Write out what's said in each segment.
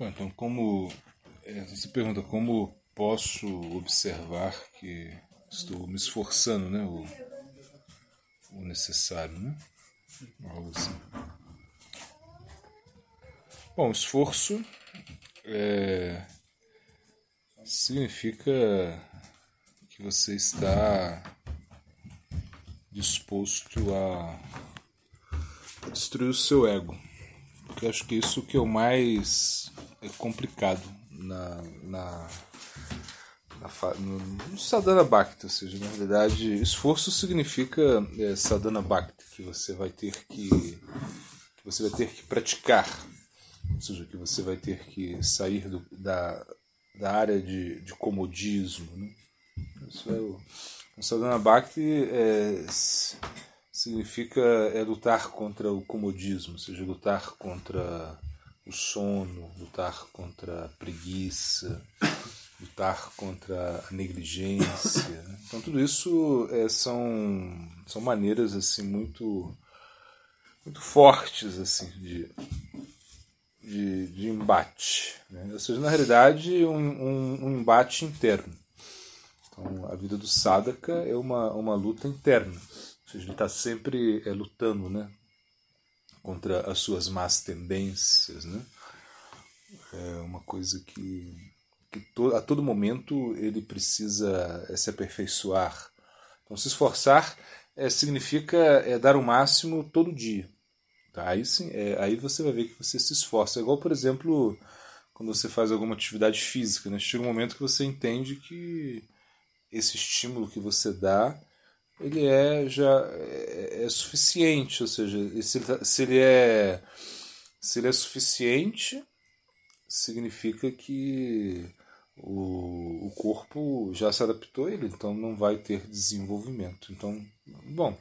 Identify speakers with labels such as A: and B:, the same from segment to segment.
A: Bom, então, como é, você pergunta como posso observar que estou me esforçando, né? O, o necessário, né? Algo assim. Bom, esforço é, significa que você está disposto a destruir o seu ego. Porque acho que isso que é o mais é complicado na, na, na no, no sadhana bhakti, ou seja, na realidade, esforço significa é, sadhana bhakti, que você vai ter que, que você vai ter que praticar, ou seja, que você vai ter que sair do, da, da área de, de comodismo, né? Isso é o, o sadhana bhakti é, significa é lutar contra o comodismo, ou seja, lutar contra o sono, lutar contra a preguiça, lutar contra a negligência. Né? Então tudo isso é, são, são maneiras assim muito muito fortes assim de, de, de embate. Né? Ou seja, na realidade, um, um, um, embate interno. Então, a vida do sadhaka é uma, uma luta interna. Ou seja, ele está sempre é, lutando né? Contra as suas más tendências, né? É uma coisa que, que to, a todo momento ele precisa é, se aperfeiçoar. Então, se esforçar é, significa é, dar o máximo todo dia. Tá? Aí, sim, é, aí você vai ver que você se esforça. É igual, por exemplo, quando você faz alguma atividade física. Né? Chega um momento que você entende que esse estímulo que você dá ele é já é, é suficiente, ou seja, se ele, tá, se ele é se ele é suficiente, significa que o, o corpo já se adaptou a ele, então não vai ter desenvolvimento. Então, bom,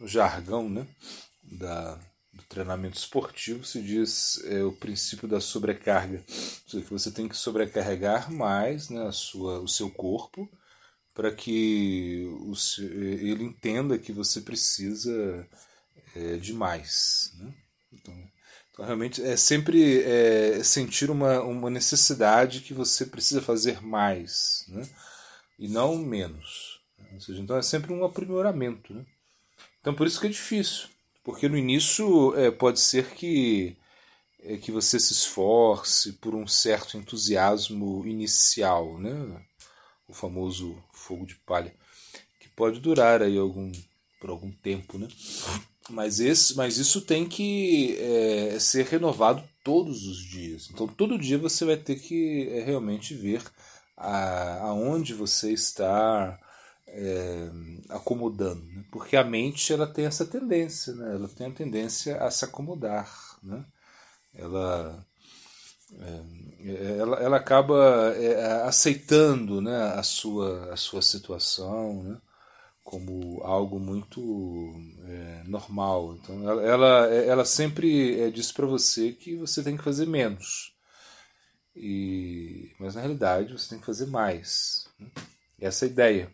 A: no jargão né, da, do treinamento esportivo se diz é, o princípio da sobrecarga, ou seja, que você tem que sobrecarregar mais né, a sua, o seu corpo para que o, ele entenda que você precisa é, de mais. Né? Então, então, realmente é sempre é, sentir uma, uma necessidade que você precisa fazer mais né? e não menos. Ou seja, então é sempre um aprimoramento. Né? Então por isso que é difícil, porque no início é, pode ser que é, que você se esforce por um certo entusiasmo inicial, né? O famoso fogo de palha, que pode durar aí algum, por algum tempo, né? Mas, esse, mas isso tem que é, ser renovado todos os dias. Então, todo dia você vai ter que é, realmente ver a, aonde você está é, acomodando. Né? Porque a mente ela tem essa tendência, né? ela tem a tendência a se acomodar. Né? Ela é, ela, ela acaba é, aceitando né, a, sua, a sua situação né, como algo muito é, normal. Então, ela, ela, ela sempre é, diz para você que você tem que fazer menos. E, mas na realidade você tem que fazer mais. Né? Essa é a ideia.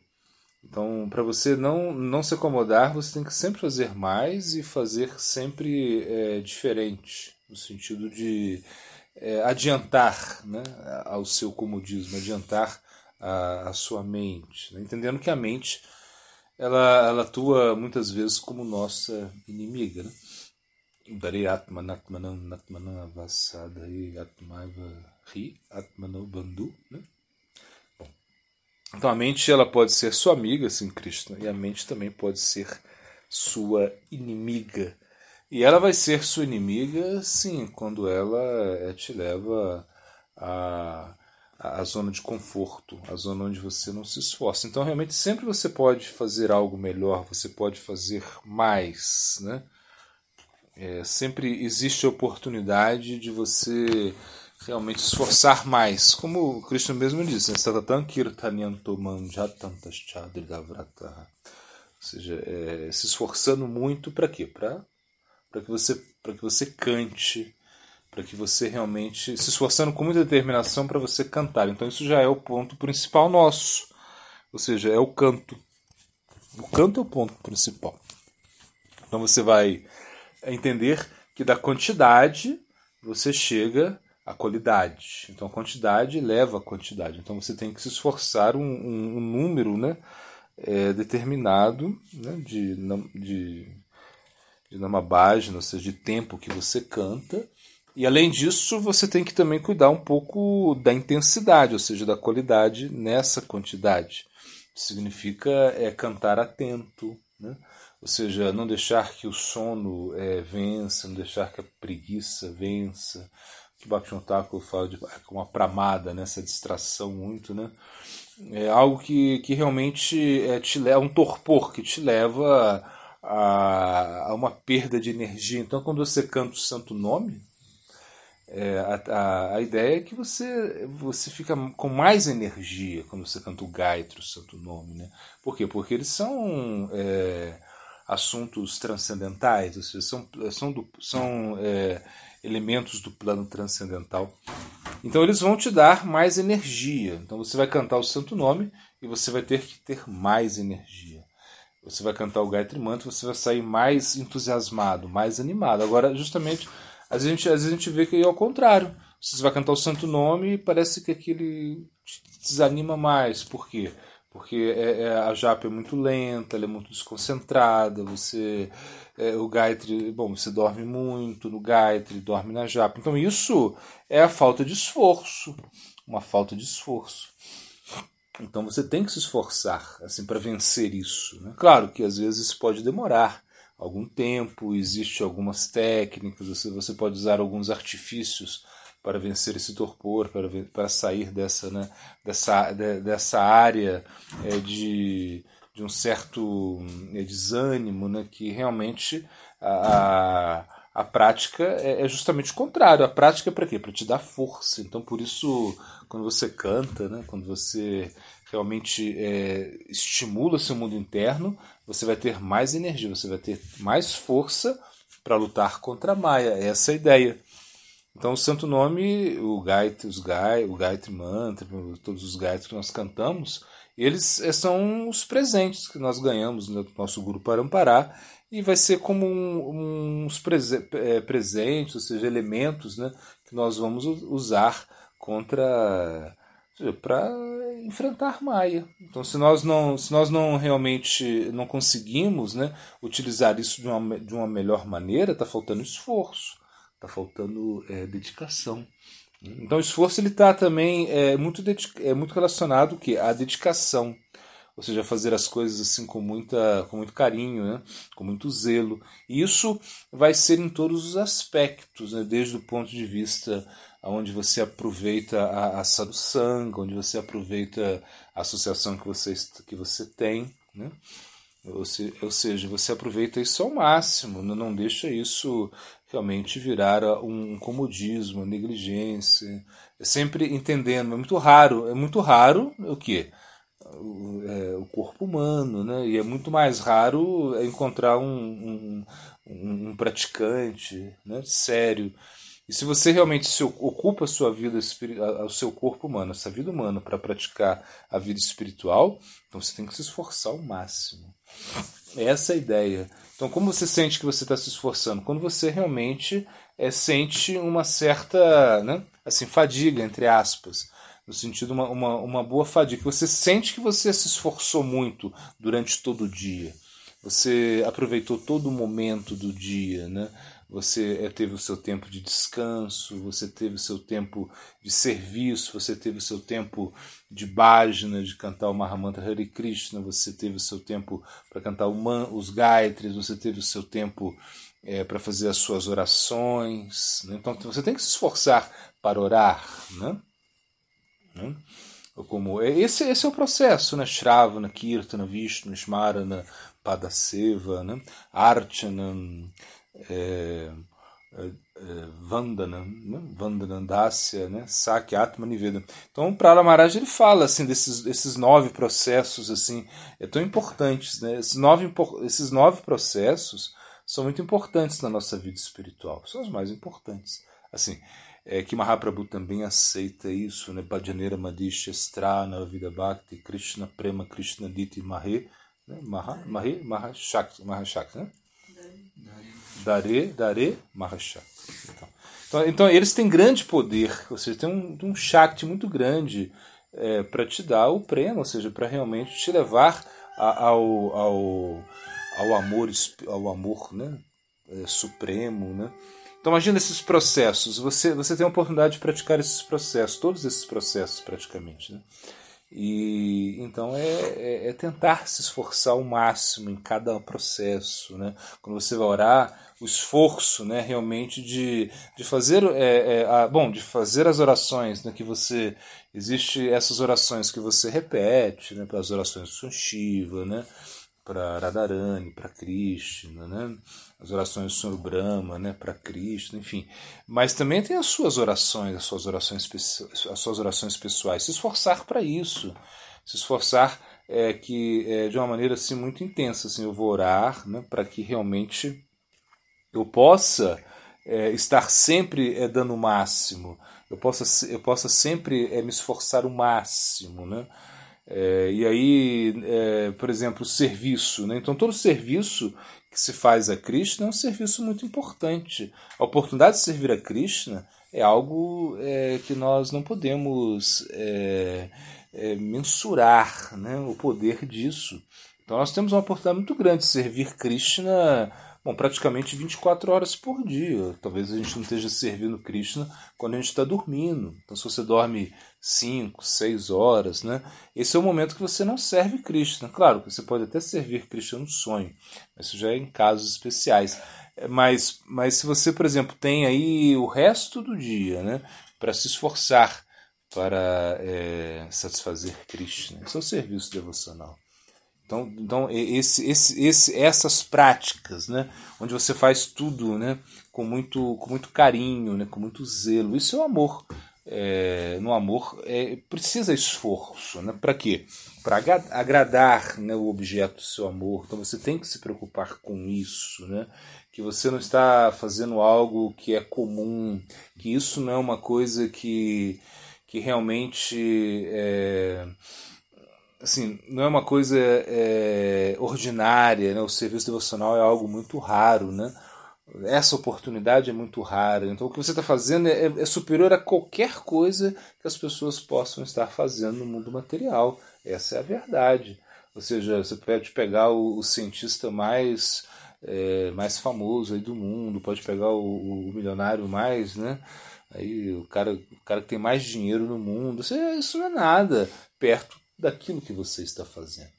A: Então, para você não, não se acomodar, você tem que sempre fazer mais e fazer sempre é, diferente, no sentido de é, adiantar né, ao seu comodismo, adiantar a, a sua mente, né? entendendo que a mente ela, ela atua muitas vezes como nossa inimiga. Né? Né? Bom, então a mente ela pode ser sua amiga, assim, Krishna, e a mente também pode ser sua inimiga. E ela vai ser sua inimiga, sim, quando ela eh, te leva a, a zona de conforto, a zona onde você não se esforça. Então, realmente, sempre você pode fazer algo melhor, você pode fazer mais, né? É, sempre existe a oportunidade de você realmente esforçar mais. Como o Krishna mesmo disse, né? ou seja, é, se esforçando muito para quê? Para para que você para que você cante, para que você realmente se esforçando com muita determinação para você cantar. Então isso já é o ponto principal nosso. Ou seja, é o canto. O canto é o ponto principal. Então você vai entender que da quantidade você chega a qualidade. Então a quantidade leva a quantidade. Então você tem que se esforçar um, um, um número né, é, determinado né, de, de, de namabajna, ou seja, de tempo que você canta. E além disso, você tem que também cuidar um pouco da intensidade, ou seja, da qualidade nessa quantidade. Significa é cantar atento, né? ou seja, não deixar que o sono é, vença, não deixar que a preguiça vença, que Bhakti Thakur fala de uma pramada, nessa né? distração muito, né? É algo que, que realmente é, te leva, um torpor que te leva a, a uma perda de energia. Então, quando você canta o santo nome, é, a, a, a, ideia é que você, você fica com mais energia quando você canta o Gaitro, o santo nome. Né? Por quê? Porque eles são é, assuntos transcendentais, ou seja, são, são, do, são é, elementos do plano transcendental. Então eles vão te dar mais energia. Então você vai cantar o santo nome e você vai ter que ter mais energia. Você vai cantar o Gayatri Mantra, você vai sair mais entusiasmado, mais animado. Agora, justamente, às vezes a gente, às vezes a gente vê que é ao contrário. Você vai cantar o santo nome e parece que aquele desanima mais. Por quê? Porque é, é, a japa é muito lenta, ela é muito desconcentrada, você é, o Gayatri, bom, você dorme muito no Gayatri, dorme na japa. Então isso é a falta de esforço, uma falta de esforço. Então você tem que se esforçar assim para vencer isso. Né? Claro que às vezes pode demorar algum tempo, existem algumas técnicas, você, você pode usar alguns artifícios para vencer esse torpor, para, para sair dessa, né, dessa, de, dessa área é, de, de um certo é, desânimo, né, que realmente a, a prática é, é justamente o contrário. A prática é para quê? Para te dar força. Então, por isso, quando você canta, né, quando você realmente é, estimula seu mundo interno, você vai ter mais energia, você vai ter mais força para lutar contra a Maia. Essa é a ideia. Então, o santo nome, o Gayatri, os Gai, o Gayatri Mantra, todos os Gayatri que nós cantamos, eles eh, são os presentes que nós ganhamos no nosso Guru Parampará e vai ser como um, uns prese é, presentes, ou seja, elementos né, que nós vamos usar contra para enfrentar Maia. Então, se nós não, se nós não realmente não conseguimos né, utilizar isso de uma, de uma melhor maneira, está faltando esforço, está faltando é, dedicação. Então, o esforço ele está também é, muito, é muito relacionado que à dedicação, ou seja, fazer as coisas assim com, muita, com muito carinho, né? com muito zelo. E isso vai ser em todos os aspectos, né? desde o ponto de vista onde você aproveita a, a sadhusanga, onde você aproveita a associação que você, que você tem, né? ou, se, ou seja, você aproveita isso ao máximo, não, não deixa isso realmente virar um comodismo, negligência. É sempre entendendo, é muito raro, é muito raro o que? O, é, o, corpo humano, né? E é muito mais raro encontrar um, um, um praticante né? sério. E se você realmente se ocupa a sua vida, o seu corpo humano, essa vida humana, para praticar a vida espiritual, então você tem que se esforçar ao máximo. Essa é a ideia. Então, como você sente que você está se esforçando? Quando você realmente é, sente uma certa né, assim, fadiga, entre aspas, no sentido uma, uma, uma boa fadiga. Você sente que você se esforçou muito durante todo o dia. Você aproveitou todo o momento do dia, né? você eh, teve o seu tempo de descanso, você teve o seu tempo de serviço, você teve o seu tempo de bhajana, de cantar o Mahamantra Hare Krishna, você teve o seu tempo para cantar os Gayatres, você teve o seu tempo é, para fazer as suas orações. Né? Então você tem que se esforçar para orar. Né? Né? Como, esse, esse é o processo, né? Shravana, Kirtana, Vishnu, Smarana, Padaseva, né? Archana, é, é, é, Vandana, né? Vandanandasya, né? Sakya, Atma, Niveda. Então, o Prala ele fala assim desses, desses nove processos assim, é tão importantes, né? Esses nove, esses nove processos são muito importantes na nossa vida espiritual, são os mais importantes. Assim, é que Mahaprabhu também aceita isso, né? Bhajanera Madhisha Strana Vida Bhakti Krishna Prema Krishna Diti Mahe, né? Maha, Mahe, Mahashakti, Mahashakti, né? Dare, Dare, Mahashakti. Então, Então, então eles têm grande poder, ou seja, tem um, um Shakti muito grande é, para te dar o prêmio, ou seja, para realmente te levar a, ao, ao, ao amor, ao amor né? É, supremo. Né? Então imagina esses processos, você, você tem a oportunidade de praticar esses processos, todos esses processos praticamente. Né? E então é, é, é, tentar se esforçar ao máximo em cada processo, né? Quando você vai orar, o esforço, né, realmente de, de fazer é, é, a, bom, de fazer as orações, né, que você existe essas orações que você repete, né, as orações do Shiva, né, para Radharani, para Krishna, né? as orações do Senhor Brahma, né? para Krishna, enfim. Mas também tem as suas orações, as suas orações, as suas orações pessoais. Se esforçar para isso, se esforçar é, que é, de uma maneira assim muito intensa, assim, eu vou orar, né? para que realmente eu possa é, estar sempre é, dando o máximo, eu possa, eu possa sempre é, me esforçar o máximo, né? É, e aí, é, por exemplo, o serviço. Né? Então, todo serviço que se faz a Krishna é um serviço muito importante. A oportunidade de servir a Krishna é algo é, que nós não podemos é, é, mensurar né? o poder disso. Então, nós temos uma oportunidade muito grande de servir Krishna bom, praticamente 24 horas por dia. Talvez a gente não esteja servindo Krishna quando a gente está dormindo. Então, se você dorme 5, 6 horas, né? Esse é o momento que você não serve Krishna. Claro que você pode até servir Krishna no sonho, mas isso já é em casos especiais. Mas, mas se você, por exemplo, tem aí o resto do dia né, para se esforçar para é, satisfazer Krishna, esse é o serviço devocional. Então, então esse, esse, esse, essas práticas, né, onde você faz tudo, né, com muito, com muito carinho, né, com muito zelo, isso é o amor. É, no amor é, precisa esforço, né? Para quê? Para agradar né, o objeto do seu amor. Então você tem que se preocupar com isso, né? Que você não está fazendo algo que é comum, que isso não é uma coisa que, que realmente é, assim, não é uma coisa ordinária, né? o serviço devocional é algo muito raro, né? Essa oportunidade é muito rara. Então, o que você está fazendo é, é, superior a qualquer coisa que as pessoas possam estar fazendo no mundo material. Essa é a verdade. Ou seja, você pode pegar o, o cientista mais, é, mais famoso aí do mundo, pode pegar o, o milionário mais, né? Aí, o, cara, o cara que tem mais dinheiro no mundo. Isso, isso não é nada perto daquilo que você está fazendo.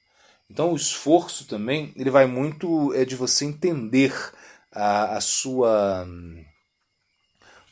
A: Então o esforço também ele vai muito é de você entender a, a sua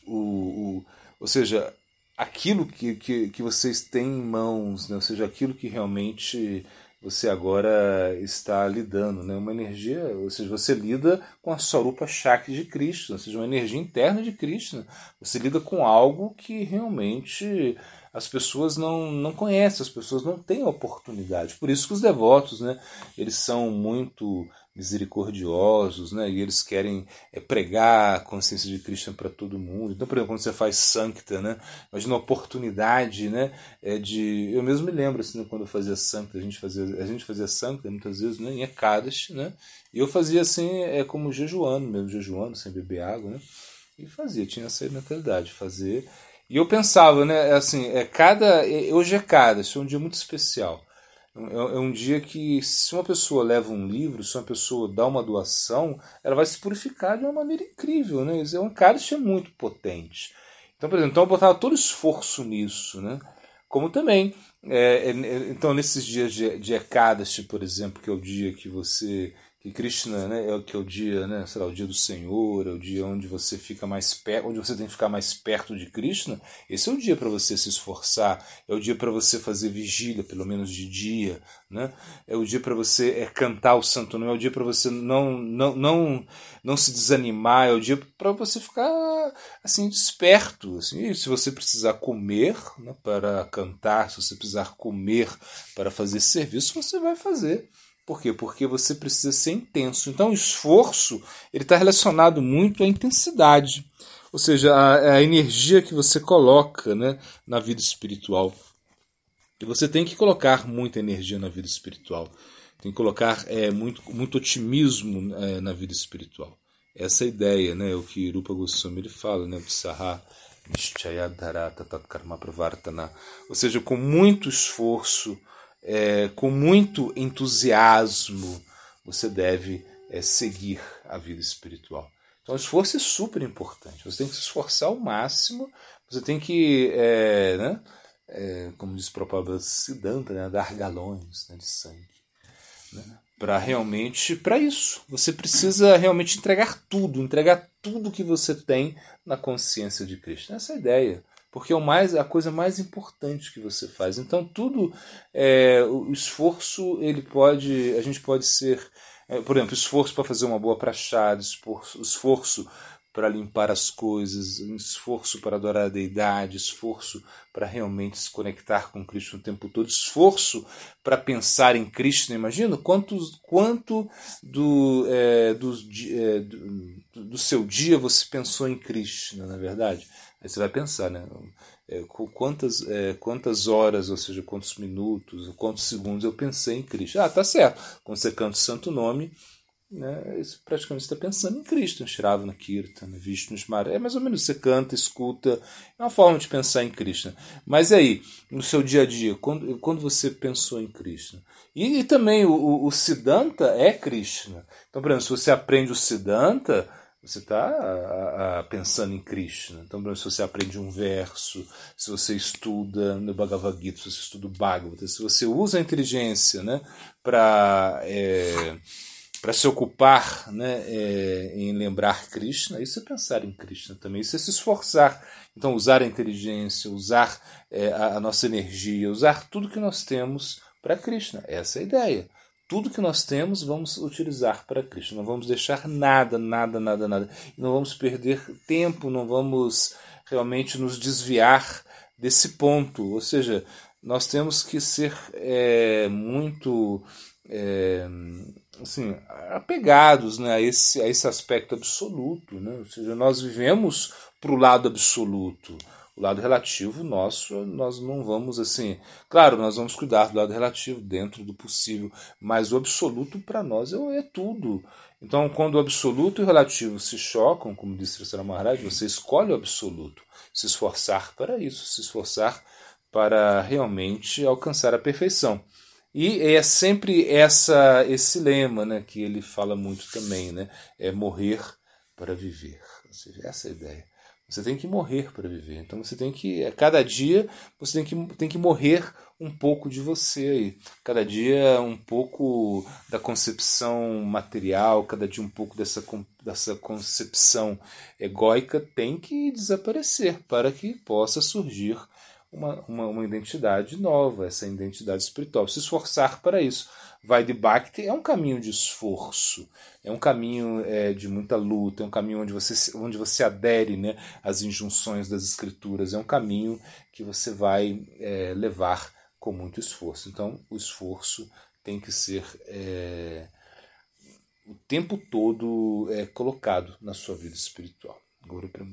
A: o, o, ou seja aquilo que, que, que vocês têm em mãos, né? ou seja, aquilo que realmente você agora está lidando, né? uma energia, ou seja, você lida com a Sarupa Shakti de Krishna, ou seja, uma energia interna de Krishna. Você lida com algo que realmente as pessoas não, não conhecem, as pessoas não têm oportunidade. Por isso que os devotos, né, eles são muito misericordiosos, né, e eles querem é, pregar a consciência de Cristo para todo mundo. Então, por exemplo, quando você faz Sancta, né, imagina uma oportunidade, né, é de... Eu mesmo me lembro, assim, né, quando eu fazia Sancta, a gente fazia, a gente fazia Sancta muitas vezes, né, em Ekadas, né, e eu fazia assim, é como jejuando mesmo, jejuando, sem beber água, né, e fazia, tinha essa mentalidade, fazer e eu pensava, né, assim, é cada hoje é cada, isso é um dia muito especial. É, é um dia que se uma pessoa leva um livro, se uma pessoa dá uma doação, ela vai se purificar de uma maneira incrível, né? É um cálice muito potente. Então, por exemplo, então eu botava todo esforço nisso, né? Como também, é, é, então nesses dias de, de Ekadashi, por exemplo, que é o dia que você que Krishna né, é o que é o dia, né, será o dia do Senhor, é o dia onde você fica mais perto, onde você tem que ficar mais perto de Krishna. Esse é o dia para você se esforçar, é o dia para você fazer vigília, pelo menos de dia, né? É o dia para você é, cantar o Santo Nome, é o dia para você não não não não se desanimar, é o dia para você ficar assim desperto, assim. E se você precisar comer, né, para cantar, se você precisar comer para fazer serviço, você vai fazer. Por quê? Porque você precisa ser intenso. Então, o esforço ele está relacionado muito à intensidade, ou seja, a, a, energia que você coloca né, na vida espiritual. E você tem que colocar muita energia na vida espiritual. Tem que colocar é, muito, muito otimismo é, na vida espiritual. essa ideia, né? O que Rupa Goswami ele fala, né? Utsaha ou seja, com muito esforço, é, com muito entusiasmo, você deve é, seguir a vida espiritual. Então, o esforço é super importante. Você tem que se esforçar ao máximo. Você tem que, é, né, é, como diz o próprio Siddhanta, né, dar galões né, de sangue. Né, para realmente, para isso. Você precisa realmente entregar tudo, entregar tudo que você tem na consciência de Cristo. Essa é a ideia. Porque é o mais, a coisa mais importante que você faz. Então, tudo, é, o esforço, ele pode, a gente pode ser é, por exemplo, esforço para fazer uma boa prachada, esforço, esforço para limpar as coisas, esforço para adorar a deidade, esforço para realmente se conectar com Cristo o tempo todo, esforço para pensar em Cristo. Imagina quanto, quanto do, é, do, é, do, do, seu dia você pensou em Cristo, não é verdade? Aí você vai pensar, né? é, quantas, é, quantas horas, ou seja, quantos minutos, quantos segundos eu pensei em Cristo. Ah, tá certo. Quando você canta o santo nome, né, isso praticamente está pensando em Cristo, em Shravana Kirtana, Vishnu Smara. É mais ou menos você canta, escuta, é uma forma de pensar em Krishna. Mas aí, no seu dia a dia, quando, quando você pensou em Krishna? E, e também o, o, o Siddhanta é Krishna. Então, por exemplo, se você aprende o Siddhanta, você está pensando em Krishna. Então, se você aprende um verso, se você estuda no Bhagavad Gita, se você estuda o Bhagavata, se você usa a inteligência né, para é, se ocupar né, é, em lembrar Krishna, isso é pensar em Krishna também, isso é se esforçar. Então, usar a inteligência, usar é, a, a nossa energia, usar tudo que nós temos para Krishna. Essa é a ideia tudo que nós temos vamos utilizar para Cristo. Não vamos deixar nada, nada, nada, nada. Não vamos perder tempo, não vamos realmente nos desviar desse ponto. Ou seja, nós temos que ser é, muito é, assim, apegados né, a, esse, a esse aspecto absoluto. Né? Ou seja, nós vivemos para o lado absoluto. O lado relativo nosso, nós não vamos assim. Claro, nós vamos cuidar do lado relativo dentro do possível, mas o absoluto para nós é, é, tudo. Então, quando o absoluto e o relativo se chocam, como disse Sri Maharaj, você escolhe o absoluto, se esforçar para isso, se esforçar para realmente alcançar a perfeição. E é sempre essa esse lema né, que ele fala muito também, né? É morrer para viver. Ou seja, essa é a ideia. Você tem que morrer para viver. Então você tem que, a cada dia, você tem que, tem que morrer um pouco de você aí. Cada dia um pouco da concepção material, cada dia um pouco dessa, dessa concepção egóica tem que desaparecer para que possa surgir uma, uma, uma identidade nova, essa identidade espiritual. Se esforçar para isso. Vai de Bhakti é um caminho de esforço, é um caminho é, de muita luta, é um caminho onde você, onde você adere né, às injunções das escrituras, é um caminho que você vai é, levar com muito esforço. Então, o esforço tem que ser é, o tempo todo é, colocado na sua vida espiritual. Agora para